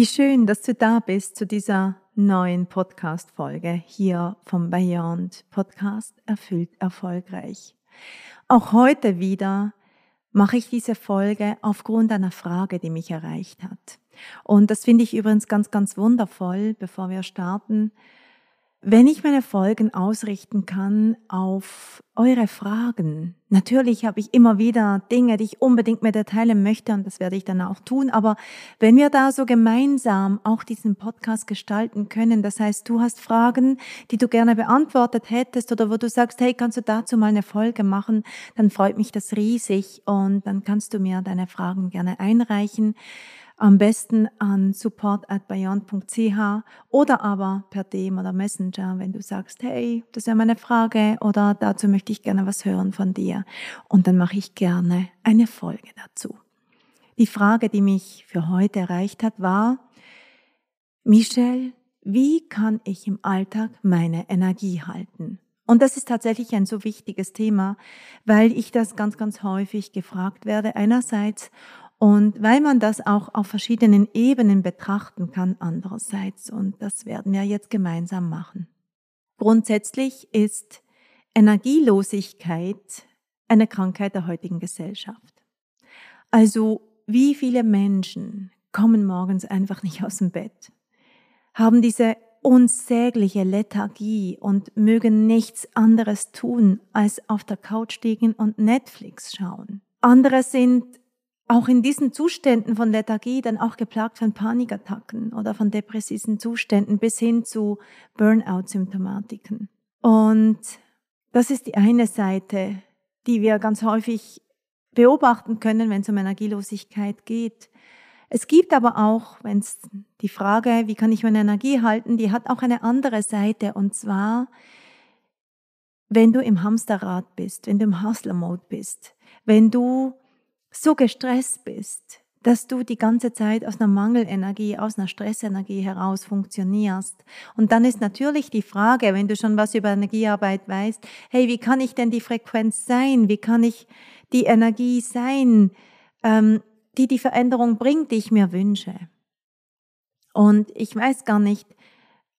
Wie schön, dass du da bist zu dieser neuen Podcast-Folge hier vom Beyond Podcast Erfüllt Erfolgreich. Auch heute wieder mache ich diese Folge aufgrund einer Frage, die mich erreicht hat. Und das finde ich übrigens ganz, ganz wundervoll, bevor wir starten, wenn ich meine Folgen ausrichten kann auf eure Fragen. Natürlich habe ich immer wieder Dinge, die ich unbedingt mit dir teilen möchte und das werde ich dann auch tun. Aber wenn wir da so gemeinsam auch diesen Podcast gestalten können, das heißt, du hast Fragen, die du gerne beantwortet hättest oder wo du sagst, hey, kannst du dazu mal eine Folge machen, dann freut mich das riesig und dann kannst du mir deine Fragen gerne einreichen. Am besten an support@beyond.ch oder aber per DM oder Messenger, wenn du sagst, hey, das wäre meine Frage oder dazu möchte ich gerne was hören von dir. Und dann mache ich gerne eine Folge dazu. Die Frage, die mich für heute erreicht hat, war, Michelle, wie kann ich im Alltag meine Energie halten? Und das ist tatsächlich ein so wichtiges Thema, weil ich das ganz, ganz häufig gefragt werde. Einerseits und weil man das auch auf verschiedenen Ebenen betrachten kann andererseits. Und das werden wir jetzt gemeinsam machen. Grundsätzlich ist Energielosigkeit eine Krankheit der heutigen Gesellschaft. Also wie viele Menschen kommen morgens einfach nicht aus dem Bett, haben diese unsägliche Lethargie und mögen nichts anderes tun, als auf der Couch liegen und Netflix schauen. Andere sind auch in diesen Zuständen von Lethargie dann auch geplagt von Panikattacken oder von depressiven Zuständen bis hin zu Burnout-Symptomatiken. Und das ist die eine Seite, die wir ganz häufig beobachten können, wenn es um Energielosigkeit geht. Es gibt aber auch, wenn es die Frage, wie kann ich meine Energie halten, die hat auch eine andere Seite und zwar, wenn du im Hamsterrad bist, wenn du im Hustler-Mode bist, wenn du so gestresst bist, dass du die ganze Zeit aus einer Mangelenergie, aus einer Stressenergie heraus funktionierst. Und dann ist natürlich die Frage, wenn du schon was über Energiearbeit weißt, hey, wie kann ich denn die Frequenz sein? Wie kann ich die Energie sein, ähm, die die Veränderung bringt, die ich mir wünsche? Und ich weiß gar nicht,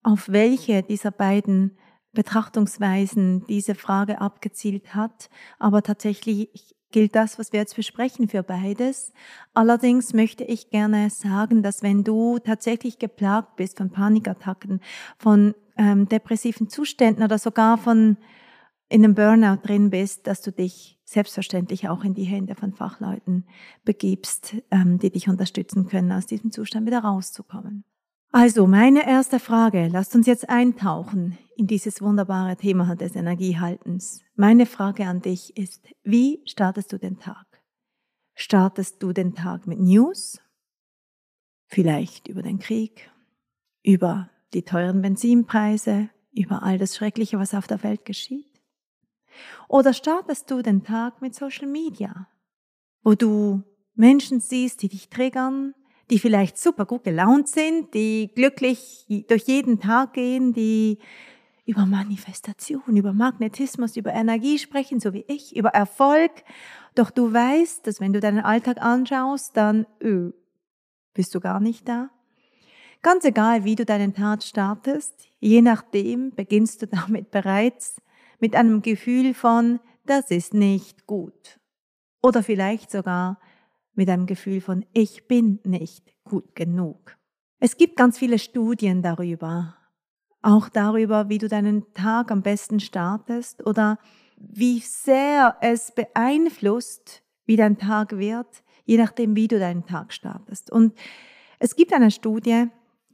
auf welche dieser beiden Betrachtungsweisen diese Frage abgezielt hat, aber tatsächlich gilt das, was wir jetzt besprechen, für beides. Allerdings möchte ich gerne sagen, dass wenn du tatsächlich geplagt bist von Panikattacken, von ähm, depressiven Zuständen oder sogar von in einem Burnout drin bist, dass du dich selbstverständlich auch in die Hände von Fachleuten begibst, ähm, die dich unterstützen können, aus diesem Zustand wieder rauszukommen. Also meine erste Frage, lasst uns jetzt eintauchen in dieses wunderbare Thema des Energiehaltens. Meine Frage an dich ist, wie startest du den Tag? Startest du den Tag mit News? Vielleicht über den Krieg, über die teuren Benzinpreise, über all das Schreckliche, was auf der Welt geschieht? Oder startest du den Tag mit Social Media, wo du Menschen siehst, die dich triggern, die vielleicht super gut gelaunt sind, die glücklich durch jeden Tag gehen, die über Manifestation, über Magnetismus, über Energie sprechen, so wie ich, über Erfolg. Doch du weißt, dass wenn du deinen Alltag anschaust, dann öh, bist du gar nicht da. Ganz egal, wie du deinen Tag startest, je nachdem beginnst du damit bereits mit einem Gefühl von, das ist nicht gut. Oder vielleicht sogar mit einem Gefühl von, ich bin nicht gut genug. Es gibt ganz viele Studien darüber, auch darüber, wie du deinen Tag am besten startest oder wie sehr es beeinflusst, wie dein Tag wird, je nachdem, wie du deinen Tag startest. Und es gibt eine Studie,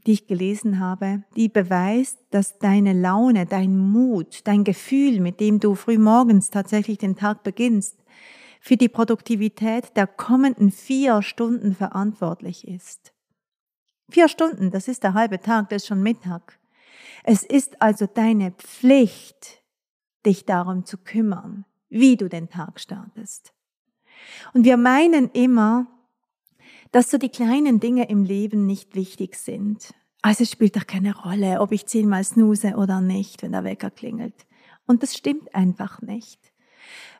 die ich gelesen habe, die beweist, dass deine Laune, dein Mut, dein Gefühl, mit dem du frühmorgens tatsächlich den Tag beginnst, für die Produktivität der kommenden vier Stunden verantwortlich ist. Vier Stunden, das ist der halbe Tag, das ist schon Mittag. Es ist also deine Pflicht, dich darum zu kümmern, wie du den Tag startest. Und wir meinen immer, dass so die kleinen Dinge im Leben nicht wichtig sind. Also es spielt doch keine Rolle, ob ich zehnmal snooze oder nicht, wenn der Wecker klingelt. Und das stimmt einfach nicht.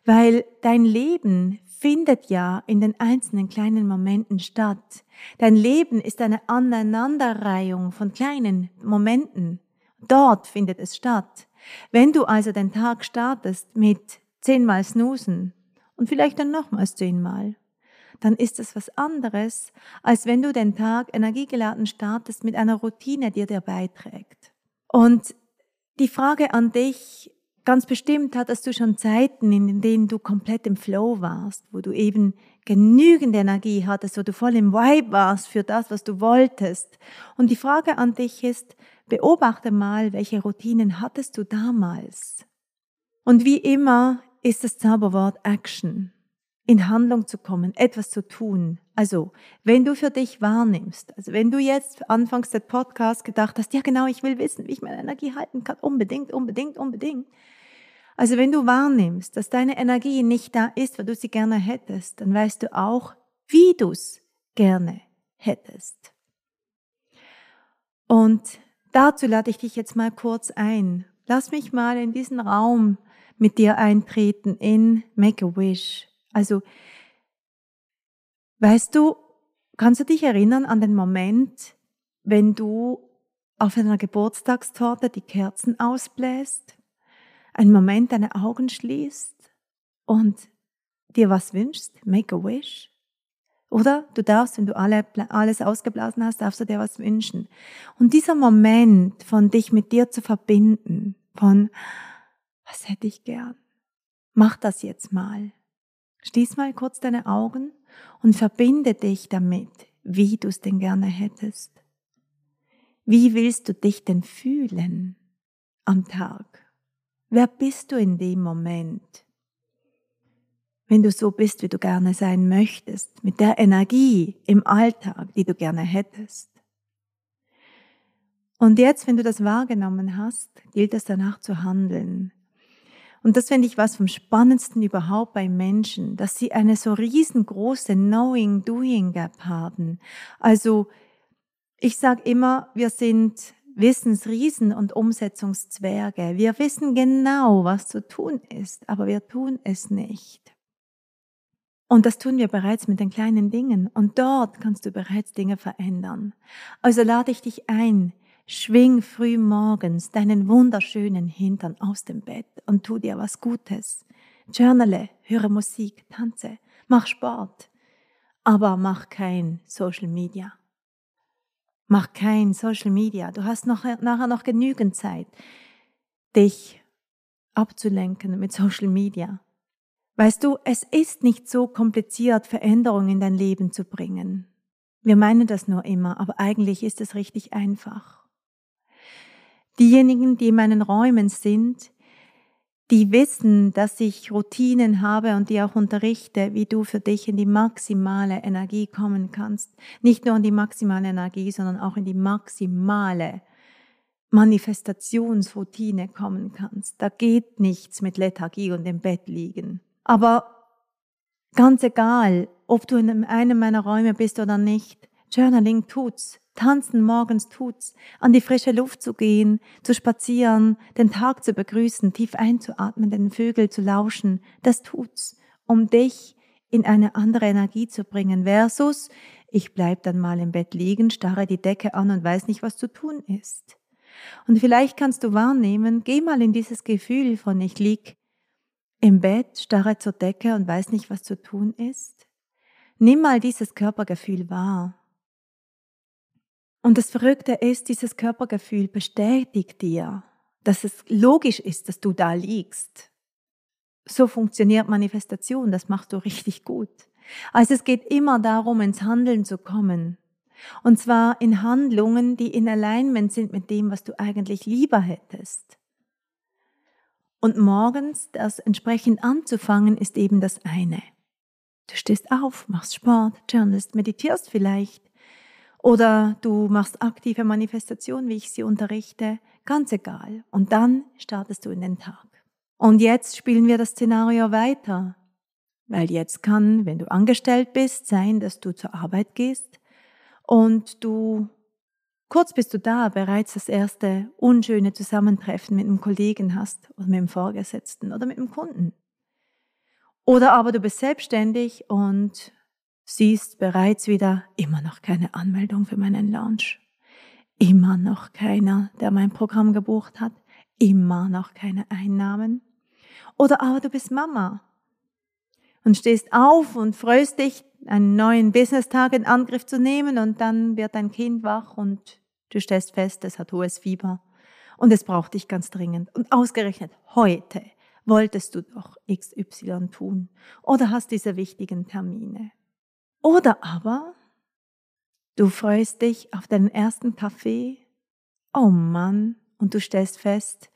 Weil dein Leben findet ja in den einzelnen kleinen Momenten statt. Dein Leben ist eine Aneinanderreihung von kleinen Momenten. Dort findet es statt. Wenn du also den Tag startest mit zehnmal snoosen und vielleicht dann nochmals zehnmal, dann ist es was anderes, als wenn du den Tag energiegeladen startest mit einer Routine, die dir beiträgt. Und die Frage an dich, ganz bestimmt hattest du schon Zeiten, in denen du komplett im Flow warst, wo du eben genügend Energie hattest, wo du voll im Vibe warst für das, was du wolltest. Und die Frage an dich ist, beobachte mal, welche Routinen hattest du damals? Und wie immer ist das Zauberwort Action in Handlung zu kommen, etwas zu tun. Also, wenn du für dich wahrnimmst, also wenn du jetzt anfangs des Podcast gedacht hast, ja genau, ich will wissen, wie ich meine Energie halten kann, unbedingt, unbedingt, unbedingt. Also wenn du wahrnimmst, dass deine Energie nicht da ist, weil du sie gerne hättest, dann weißt du auch, wie du es gerne hättest. Und dazu lade ich dich jetzt mal kurz ein. Lass mich mal in diesen Raum mit dir eintreten in Make a Wish. Also, weißt du, kannst du dich erinnern an den Moment, wenn du auf einer Geburtstagstorte die Kerzen ausbläst, einen Moment deine Augen schließt und dir was wünschst, make a wish? Oder du darfst, wenn du alle, alles ausgeblasen hast, darfst du dir was wünschen. Und dieser Moment von dich mit dir zu verbinden, von was hätte ich gern, mach das jetzt mal. Schließ mal kurz deine Augen und verbinde dich damit, wie du es denn gerne hättest. Wie willst du dich denn fühlen am Tag? Wer bist du in dem Moment? Wenn du so bist, wie du gerne sein möchtest, mit der Energie im Alltag, die du gerne hättest. Und jetzt, wenn du das wahrgenommen hast, gilt es danach zu handeln. Und das finde ich was vom Spannendsten überhaupt bei Menschen, dass sie eine so riesengroße Knowing-Doing-Gap haben. Also ich sage immer, wir sind Wissensriesen und Umsetzungszwerge. Wir wissen genau, was zu tun ist, aber wir tun es nicht. Und das tun wir bereits mit den kleinen Dingen. Und dort kannst du bereits Dinge verändern. Also lade ich dich ein, Schwing früh morgens deinen wunderschönen Hintern aus dem Bett und tu dir was Gutes. Journale, höre Musik, tanze, mach Sport, aber mach kein Social Media. Mach kein Social Media. Du hast noch, nachher noch genügend Zeit, dich abzulenken mit Social Media. Weißt du, es ist nicht so kompliziert, Veränderungen in dein Leben zu bringen. Wir meinen das nur immer, aber eigentlich ist es richtig einfach. Diejenigen, die in meinen Räumen sind, die wissen, dass ich Routinen habe und die auch unterrichte, wie du für dich in die maximale Energie kommen kannst. Nicht nur in die maximale Energie, sondern auch in die maximale Manifestationsroutine kommen kannst. Da geht nichts mit Lethargie und im Bett liegen. Aber ganz egal, ob du in einem meiner Räume bist oder nicht, Journaling tut's. Tanzen morgens tut's, an die frische Luft zu gehen, zu spazieren, den Tag zu begrüßen, tief einzuatmen, den Vögel zu lauschen, das tut's, um dich in eine andere Energie zu bringen, versus ich bleib dann mal im Bett liegen, starre die Decke an und weiß nicht, was zu tun ist. Und vielleicht kannst du wahrnehmen, geh mal in dieses Gefühl von ich lieg im Bett, starre zur Decke und weiß nicht, was zu tun ist. Nimm mal dieses Körpergefühl wahr Und das Verrückte ist, dieses Körpergefühl bestätigt dir, dass es logisch ist, dass du da liegst. So funktioniert Manifestation, das machst du richtig gut. Also es geht immer darum, ins Handeln zu kommen. Und zwar in Handlungen, die in Alignment sind mit dem, was du eigentlich lieber hättest. Und morgens das entsprechend anzufangen, ist eben das eine. Du stehst auf, machst Sport, journalist, meditierst vielleicht. Oder du machst aktive Manifestation, wie ich sie unterrichte. Ganz egal. Und dann startest du in den Tag. Und jetzt spielen wir das Szenario weiter. Weil jetzt kann, wenn du angestellt bist, sein, dass du zur Arbeit gehst und du kurz bist du da bereits das erste unschöne Zusammentreffen mit einem Kollegen hast oder mit dem Vorgesetzten oder mit dem Kunden. Oder aber du bist selbstständig und siehst bereits wieder immer noch keine Anmeldung für meinen Launch. Immer noch keiner, der mein Programm gebucht hat. Immer noch keine Einnahmen. Oder aber du bist Mama und stehst auf und freust dich, einen neuen Business-Tag in Angriff zu nehmen und dann wird dein Kind wach und du stellst fest, es hat hohes Fieber und es braucht dich ganz dringend. Und ausgerechnet heute wolltest du doch XY tun oder hast diese wichtigen Termine. Oder aber du freust dich auf deinen ersten Kaffee. Oh Mann, und du stellst fest,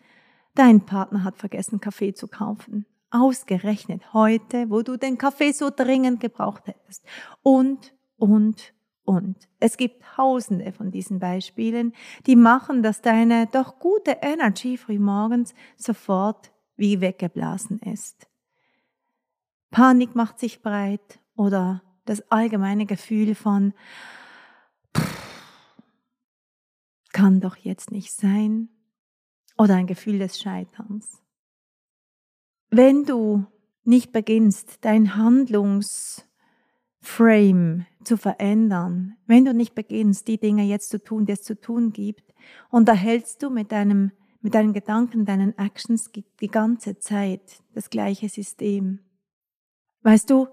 dein Partner hat vergessen, Kaffee zu kaufen. Ausgerechnet heute, wo du den Kaffee so dringend gebraucht hättest. Und, und, und. Es gibt tausende von diesen Beispielen, die machen, dass deine doch gute Energy frühmorgens sofort wie weggeblasen ist. Panik macht sich breit oder das allgemeine Gefühl von kann doch jetzt nicht sein oder ein Gefühl des Scheiterns. Wenn du nicht beginnst, dein Handlungsframe zu verändern, wenn du nicht beginnst, die Dinge jetzt zu tun, die es zu tun gibt, und da hältst du mit deinem, mit deinen Gedanken, deinen Actions die ganze Zeit das gleiche System. Weißt du,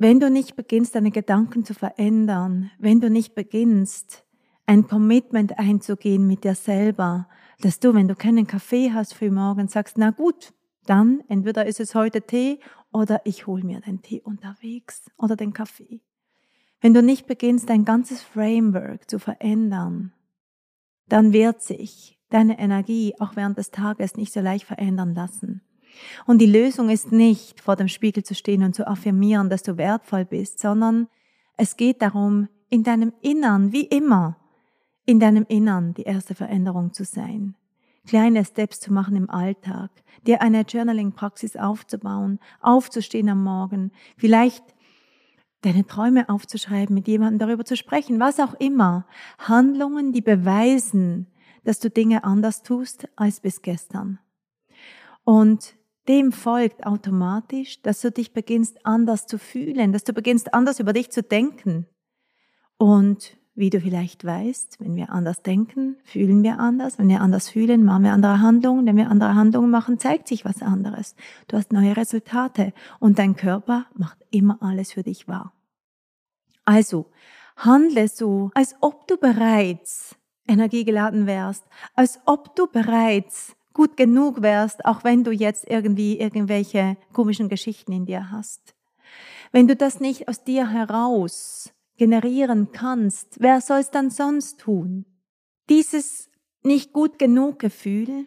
wenn du nicht beginnst, deine Gedanken zu verändern, wenn du nicht beginnst, ein Commitment einzugehen mit dir selber, dass du, wenn du keinen Kaffee hast frühmorgens, sagst, na gut, dann entweder ist es heute Tee oder ich hole mir den Tee unterwegs oder den Kaffee. Wenn du nicht beginnst, dein ganzes Framework zu verändern, dann wird sich deine Energie auch während des Tages nicht so leicht verändern lassen. Und die Lösung ist nicht, vor dem Spiegel zu stehen und zu affirmieren, dass du wertvoll bist, sondern es geht darum, in deinem Innern, wie immer, in deinem Innern die erste Veränderung zu sein kleine Steps zu machen im Alltag, dir eine Journaling-Praxis aufzubauen, aufzustehen am Morgen, vielleicht deine Träume aufzuschreiben, mit jemandem darüber zu sprechen, was auch immer. Handlungen, die beweisen, dass du Dinge anders tust als bis gestern. Und dem folgt automatisch, dass du dich beginnst anders zu fühlen, dass du beginnst anders über dich zu denken. Und wie du vielleicht weißt, wenn wir anders denken, fühlen wir anders. Wenn wir anders fühlen, machen wir andere Handlungen. Wenn wir andere Handlungen machen, zeigt sich was anderes. Du hast neue Resultate und dein Körper macht immer alles für dich wahr. Also, handle so, als ob du bereits energiegeladen wärst, als ob du bereits gut genug wärst, auch wenn du jetzt irgendwie irgendwelche komischen Geschichten in dir hast. Wenn du das nicht aus dir heraus generieren kannst, wer soll es dann sonst tun? Dieses nicht gut genug Gefühl,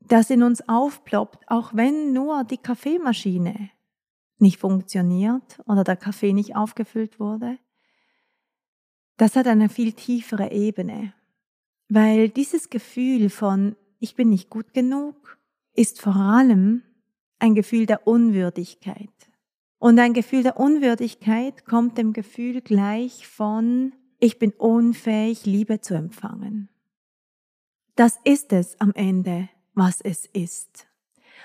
das in uns aufploppt, auch wenn nur die Kaffeemaschine nicht funktioniert oder der Kaffee nicht aufgefüllt wurde, das hat eine viel tiefere Ebene, weil dieses Gefühl von ich bin nicht gut genug ist vor allem ein Gefühl der Unwürdigkeit. Und ein Gefühl der Unwürdigkeit kommt dem Gefühl gleich von, ich bin unfähig, Liebe zu empfangen. Das ist es am Ende, was es ist.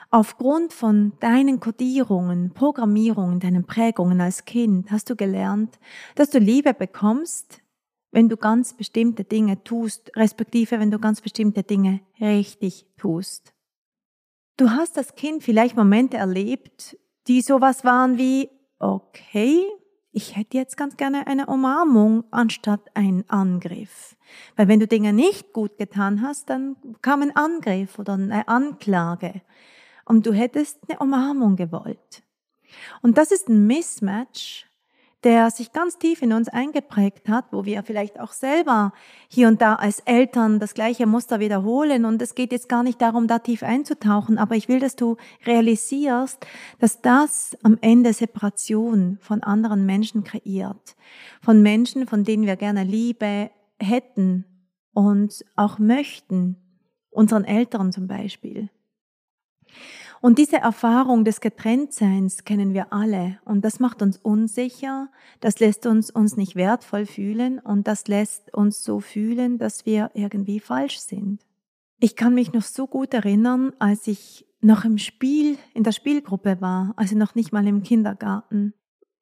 Aufgrund von deinen Kodierungen, Programmierungen, deinen Prägungen als Kind hast du gelernt, dass du Liebe bekommst, wenn du ganz bestimmte Dinge tust, respektive wenn du ganz bestimmte Dinge richtig tust. Du hast als Kind vielleicht Momente erlebt, die sowas waren wie, okay, ich hätte jetzt ganz gerne eine Umarmung anstatt einen Angriff. Weil wenn du Dinge nicht gut getan hast, dann kam ein Angriff oder eine Anklage. Und du hättest eine Umarmung gewollt. Und das ist ein Mismatch, der sich ganz tief in uns eingeprägt hat, wo wir vielleicht auch selber hier und da als Eltern das gleiche Muster wiederholen. Und es geht jetzt gar nicht darum, da tief einzutauchen, aber ich will, dass du realisierst, dass das am Ende Separation von anderen Menschen kreiert. Von Menschen, von denen wir gerne Liebe hätten und auch möchten. Unseren Eltern zum Beispiel. Und diese Erfahrung des Getrenntseins kennen wir alle und das macht uns unsicher, das lässt uns uns nicht wertvoll fühlen und das lässt uns so fühlen, dass wir irgendwie falsch sind. Ich kann mich noch so gut erinnern, als ich noch im Spiel, in der Spielgruppe war, also noch nicht mal im Kindergarten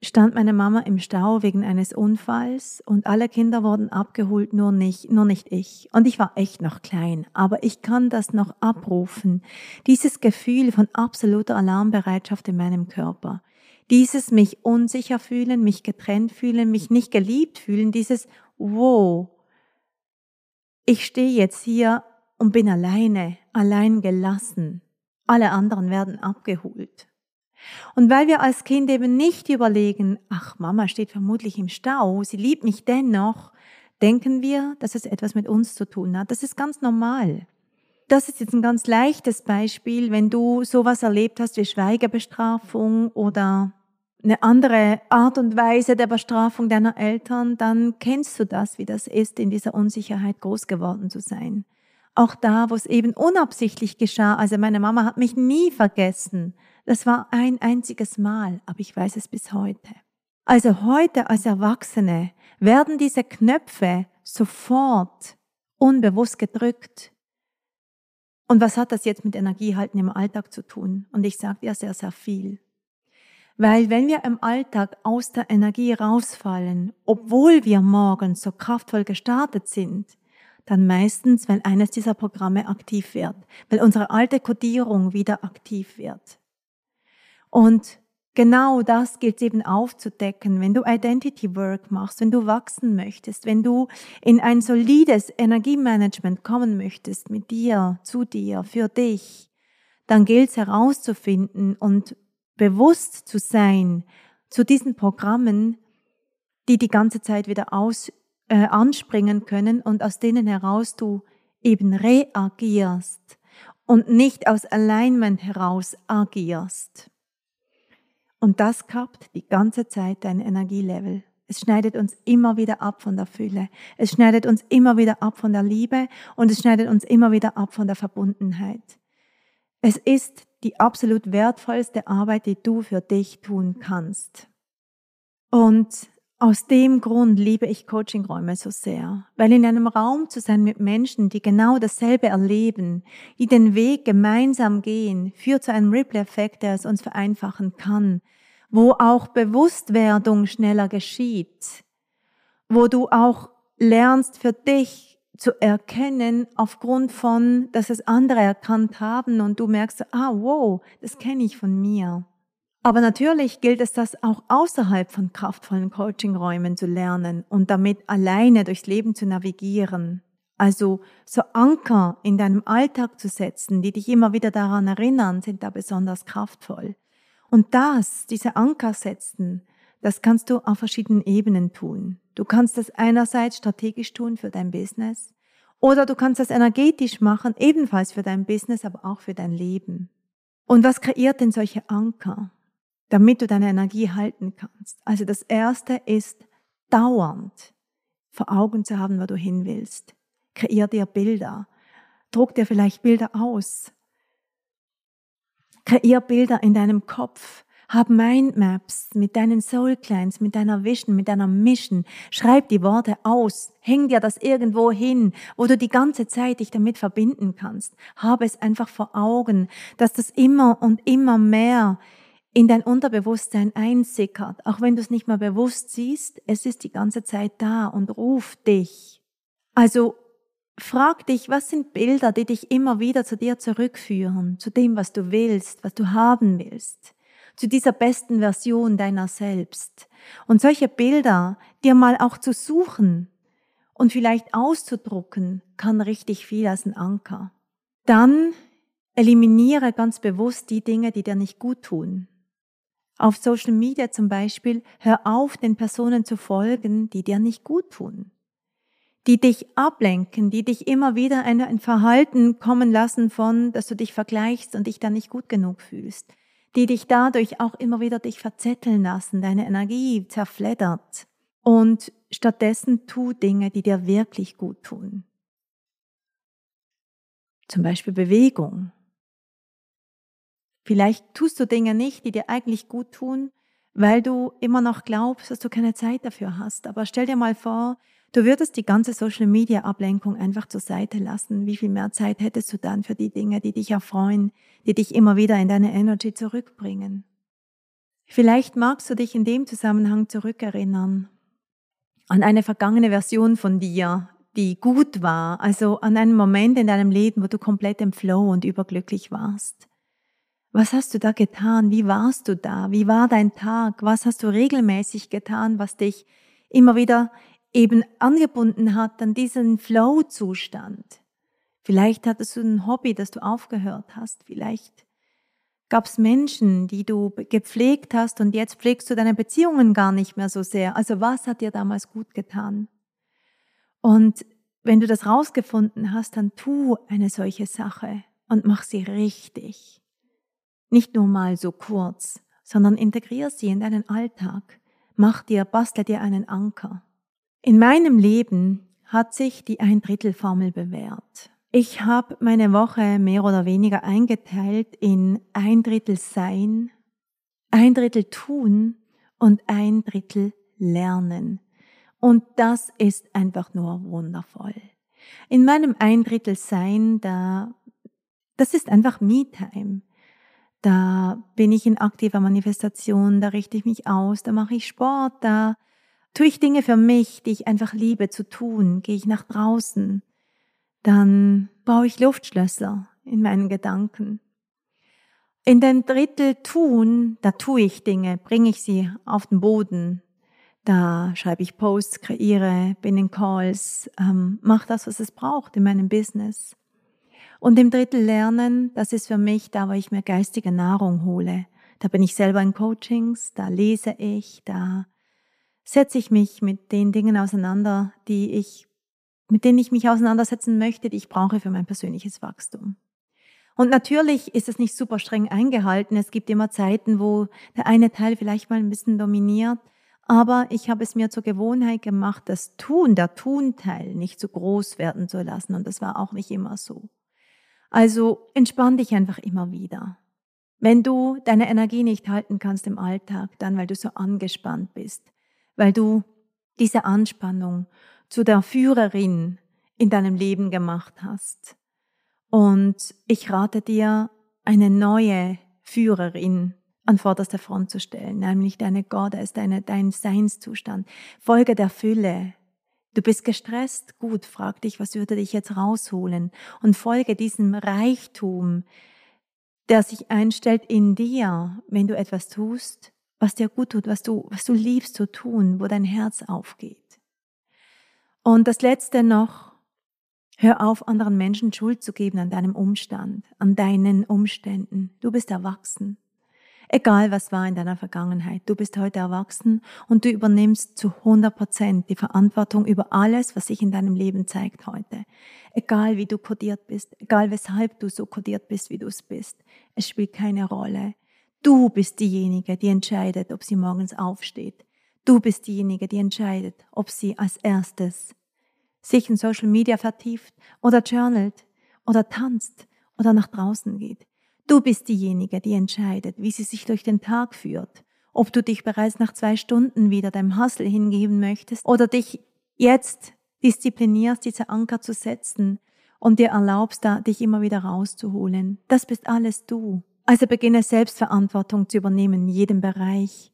stand meine Mama im Stau wegen eines Unfalls und alle Kinder wurden abgeholt, nur nicht, nur nicht ich. Und ich war echt noch klein, aber ich kann das noch abrufen. Dieses Gefühl von absoluter Alarmbereitschaft in meinem Körper. Dieses mich unsicher fühlen, mich getrennt fühlen, mich nicht geliebt fühlen, dieses wow. Ich stehe jetzt hier und bin alleine, allein gelassen. Alle anderen werden abgeholt. Und weil wir als Kind eben nicht überlegen, ach, Mama steht vermutlich im Stau, sie liebt mich dennoch, denken wir, dass es etwas mit uns zu tun hat. Das ist ganz normal. Das ist jetzt ein ganz leichtes Beispiel, wenn du sowas erlebt hast wie Schweigebestrafung oder eine andere Art und Weise der Bestrafung deiner Eltern, dann kennst du das, wie das ist, in dieser Unsicherheit groß geworden zu sein. Auch da, wo es eben unabsichtlich geschah. Also meine Mama hat mich nie vergessen. Das war ein einziges Mal, aber ich weiß es bis heute. Also heute als Erwachsene werden diese Knöpfe sofort unbewusst gedrückt. Und was hat das jetzt mit Energiehalten im Alltag zu tun? Und ich sage dir sehr, sehr viel. Weil wenn wir im Alltag aus der Energie rausfallen, obwohl wir morgens so kraftvoll gestartet sind, dann meistens, weil eines dieser Programme aktiv wird, weil unsere alte Kodierung wieder aktiv wird. Und genau das gilt eben aufzudecken, wenn du Identity Work machst, wenn du wachsen möchtest, wenn du in ein solides Energiemanagement kommen möchtest mit dir, zu dir, für dich, dann gilt es herauszufinden und bewusst zu sein zu diesen Programmen, die die ganze Zeit wieder aus, äh, anspringen können und aus denen heraus du eben reagierst und nicht aus Alignment heraus agierst. Und das kappt die ganze Zeit dein Energielevel. Es schneidet uns immer wieder ab von der Fülle. Es schneidet uns immer wieder ab von der Liebe und es schneidet uns immer wieder ab von der Verbundenheit. Es ist die absolut wertvollste Arbeit, die du für dich tun kannst. Und aus dem Grund liebe ich Coachingräume so sehr, weil in einem Raum zu sein mit Menschen, die genau dasselbe erleben, die den Weg gemeinsam gehen, führt zu einem Ripple-Effekt, der es uns vereinfachen kann, wo auch Bewusstwerdung schneller geschieht, wo du auch lernst für dich zu erkennen aufgrund von, dass es andere erkannt haben und du merkst, ah, wow, das kenne ich von mir. Aber natürlich gilt es, das auch außerhalb von kraftvollen Coachingräumen zu lernen und damit alleine durchs Leben zu navigieren. Also so Anker in deinem Alltag zu setzen, die dich immer wieder daran erinnern, sind da besonders kraftvoll. Und das, diese Anker setzen, das kannst du auf verschiedenen Ebenen tun. Du kannst das einerseits strategisch tun für dein Business oder du kannst das energetisch machen, ebenfalls für dein Business, aber auch für dein Leben. Und was kreiert denn solche Anker? Damit du deine Energie halten kannst. Also das erste ist dauernd vor Augen zu haben, wo du hin willst. Kreier dir Bilder. Druck dir vielleicht Bilder aus. Kreier Bilder in deinem Kopf. Hab Mindmaps mit deinen Soul Clients, mit deiner Vision, mit deiner Mission. Schreib die Worte aus. Häng dir das irgendwo hin, wo du die ganze Zeit dich damit verbinden kannst. Habe es einfach vor Augen, dass das immer und immer mehr in dein Unterbewusstsein einsickert, auch wenn du es nicht mehr bewusst siehst, es ist die ganze Zeit da und ruft dich. Also frag dich, was sind Bilder, die dich immer wieder zu dir zurückführen, zu dem, was du willst, was du haben willst, zu dieser besten Version deiner selbst. Und solche Bilder dir mal auch zu suchen und vielleicht auszudrucken, kann richtig viel als ein Anker. Dann eliminiere ganz bewusst die Dinge, die dir nicht gut tun. Auf Social Media zum Beispiel, hör auf, den Personen zu folgen, die dir nicht gut tun die dich ablenken, die dich immer wieder in ein Verhalten kommen lassen von, dass du dich vergleichst und dich dann nicht gut genug fühlst, die dich dadurch auch immer wieder dich verzetteln lassen, deine Energie zerfleddert. Und stattdessen tu Dinge, die dir wirklich gut tun. Zum Beispiel Bewegung. Vielleicht tust du Dinge nicht, die dir eigentlich gut tun, weil du immer noch glaubst, dass du keine Zeit dafür hast. Aber stell dir mal vor, Du würdest die ganze Social Media Ablenkung einfach zur Seite lassen. Wie viel mehr Zeit hättest du dann für die Dinge, die dich erfreuen, die dich immer wieder in deine Energy zurückbringen? Vielleicht magst du dich in dem Zusammenhang zurückerinnern an eine vergangene Version von dir, die gut war, also an einen Moment in deinem Leben, wo du komplett im Flow und überglücklich warst. Was hast du da getan? Wie warst du da? Wie war dein Tag? Was hast du regelmäßig getan, was dich immer wieder eben angebunden hat an diesen Flow-Zustand. Vielleicht hattest du ein Hobby, das du aufgehört hast. Vielleicht gab es Menschen, die du gepflegt hast und jetzt pflegst du deine Beziehungen gar nicht mehr so sehr. Also was hat dir damals gut getan? Und wenn du das rausgefunden hast, dann tu eine solche Sache und mach sie richtig. Nicht nur mal so kurz, sondern integrier sie in deinen Alltag. Mach dir, bastle dir einen Anker. In meinem Leben hat sich die Ein-Drittel-Formel bewährt. Ich habe meine Woche mehr oder weniger eingeteilt in ein Drittel Sein, ein Drittel Tun und ein Drittel Lernen. Und das ist einfach nur wundervoll. In meinem ein Drittel Sein, da, das ist einfach Me-Time. Da bin ich in aktiver Manifestation, da richte ich mich aus, da mache ich Sport, da Tue ich Dinge für mich, die ich einfach liebe zu tun, gehe ich nach draußen, dann baue ich Luftschlösser in meinen Gedanken. In dem Drittel tun, da tue ich Dinge, bringe ich sie auf den Boden. Da schreibe ich Posts, kreiere, bin in Calls, ähm, mache das, was es braucht in meinem Business. Und im Drittel Lernen, das ist für mich da, wo ich mir geistige Nahrung hole. Da bin ich selber in Coachings, da lese ich, da setze ich mich mit den Dingen auseinander, die ich, mit denen ich mich auseinandersetzen möchte, die ich brauche für mein persönliches Wachstum. Und natürlich ist es nicht super streng eingehalten. Es gibt immer Zeiten, wo der eine Teil vielleicht mal ein bisschen dominiert. Aber ich habe es mir zur Gewohnheit gemacht, das Tun, der Tunteil nicht zu groß werden zu lassen. Und das war auch nicht immer so. Also entspann dich einfach immer wieder. Wenn du deine Energie nicht halten kannst im Alltag, dann weil du so angespannt bist, weil du diese Anspannung zu der Führerin in deinem Leben gemacht hast. Und ich rate dir, eine neue Führerin an vorderster Front zu stellen, nämlich deine Goddess, deine, dein Seinszustand. Folge der Fülle. Du bist gestresst? Gut, frag dich, was würde dich jetzt rausholen? Und folge diesem Reichtum, der sich einstellt in dir, wenn du etwas tust, was dir gut tut, was du, was du liebst zu tun, wo dein Herz aufgeht. Und das letzte noch, hör auf, anderen Menschen Schuld zu geben an deinem Umstand, an deinen Umständen. Du bist erwachsen. Egal was war in deiner Vergangenheit, du bist heute erwachsen und du übernimmst zu 100 Prozent die Verantwortung über alles, was sich in deinem Leben zeigt heute. Egal wie du kodiert bist, egal weshalb du so kodiert bist, wie du es bist. Es spielt keine Rolle. Du bist diejenige, die entscheidet, ob sie morgens aufsteht. Du bist diejenige, die entscheidet, ob sie als erstes sich in Social Media vertieft oder journalt oder tanzt oder nach draußen geht. Du bist diejenige, die entscheidet, wie sie sich durch den Tag führt. Ob du dich bereits nach zwei Stunden wieder deinem Hustle hingeben möchtest oder dich jetzt disziplinierst, diese Anker zu setzen und dir erlaubst, da dich immer wieder rauszuholen. Das bist alles du. Also beginne Selbstverantwortung zu übernehmen in jedem Bereich.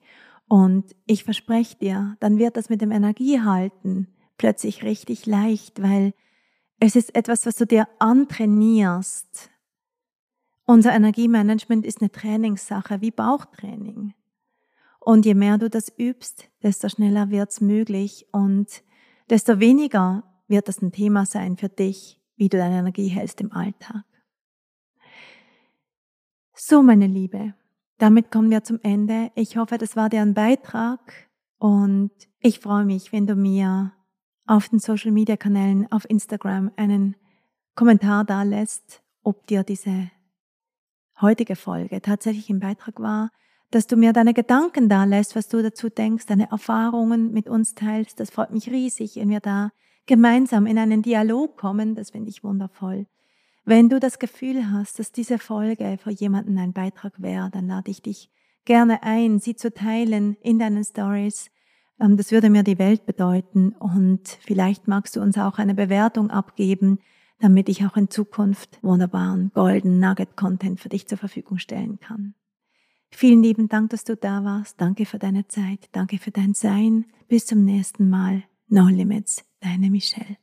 Und ich verspreche dir, dann wird das mit dem Energiehalten plötzlich richtig leicht, weil es ist etwas, was du dir antrainierst. Unser Energiemanagement ist eine Trainingssache wie Bauchtraining. Und je mehr du das übst, desto schneller wird's möglich und desto weniger wird das ein Thema sein für dich, wie du deine Energie hältst im Alltag. So, meine Liebe, damit kommen wir zum Ende. Ich hoffe, das war dir ein Beitrag und ich freue mich, wenn du mir auf den Social Media Kanälen auf Instagram einen Kommentar da lässt, ob dir diese heutige Folge tatsächlich ein Beitrag war, dass du mir deine Gedanken da lässt, was du dazu denkst, deine Erfahrungen mit uns teilst. Das freut mich riesig, wenn wir da gemeinsam in einen Dialog kommen. Das finde ich wundervoll. Wenn du das Gefühl hast, dass diese Folge für jemanden ein Beitrag wäre, dann lade ich dich gerne ein, sie zu teilen in deinen Stories. Ähm, das würde mir die Welt bedeuten und vielleicht magst du uns auch eine Bewertung abgeben, damit ich auch in Zukunft wunderbaren Golden Nugget Content für dich zur Verfügung stellen kann. Vielen lieben Dank, dass du da warst. Danke für deine Zeit. Danke für dein Sein. Bis zum nächsten Mal. No Limits. Deine Michelle.